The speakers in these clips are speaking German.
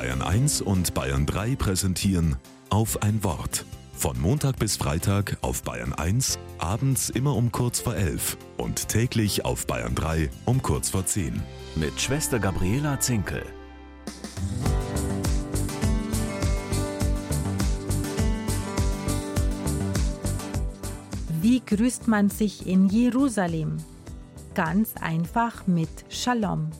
Bayern 1 und Bayern 3 präsentieren auf ein Wort. Von Montag bis Freitag auf Bayern 1, abends immer um kurz vor 11 und täglich auf Bayern 3 um kurz vor 10. Mit Schwester Gabriela Zinkel. Wie grüßt man sich in Jerusalem? Ganz einfach mit Shalom.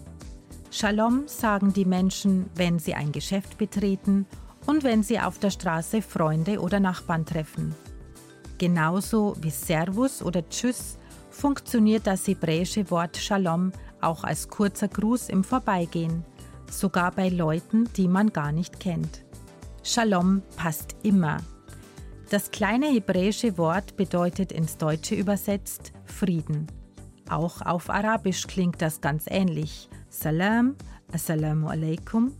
Shalom sagen die Menschen, wenn sie ein Geschäft betreten und wenn sie auf der Straße Freunde oder Nachbarn treffen. Genauso wie Servus oder Tschüss funktioniert das hebräische Wort Shalom auch als kurzer Gruß im Vorbeigehen, sogar bei Leuten, die man gar nicht kennt. Shalom passt immer. Das kleine hebräische Wort bedeutet ins Deutsche übersetzt Frieden. Auch auf Arabisch klingt das ganz ähnlich. Salam, Assalamu alaikum,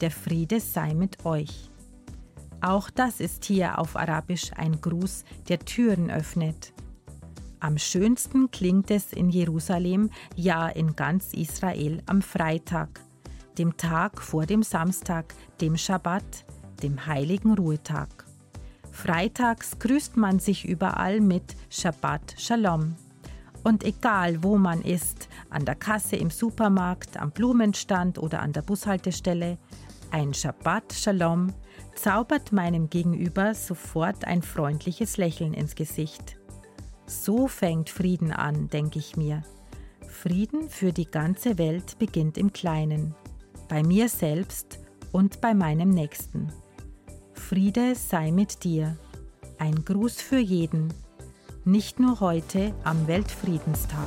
der Friede sei mit euch. Auch das ist hier auf Arabisch ein Gruß, der Türen öffnet. Am schönsten klingt es in Jerusalem, ja in ganz Israel am Freitag, dem Tag vor dem Samstag, dem Schabbat, dem heiligen Ruhetag. Freitags grüßt man sich überall mit Shabbat Shalom. Und egal wo man ist, an der Kasse im Supermarkt, am Blumenstand oder an der Bushaltestelle, ein Shabbat Shalom zaubert meinem Gegenüber sofort ein freundliches Lächeln ins Gesicht. So fängt Frieden an, denke ich mir. Frieden für die ganze Welt beginnt im Kleinen, bei mir selbst und bei meinem Nächsten. Friede sei mit dir. Ein Gruß für jeden nicht nur heute am Weltfriedenstag.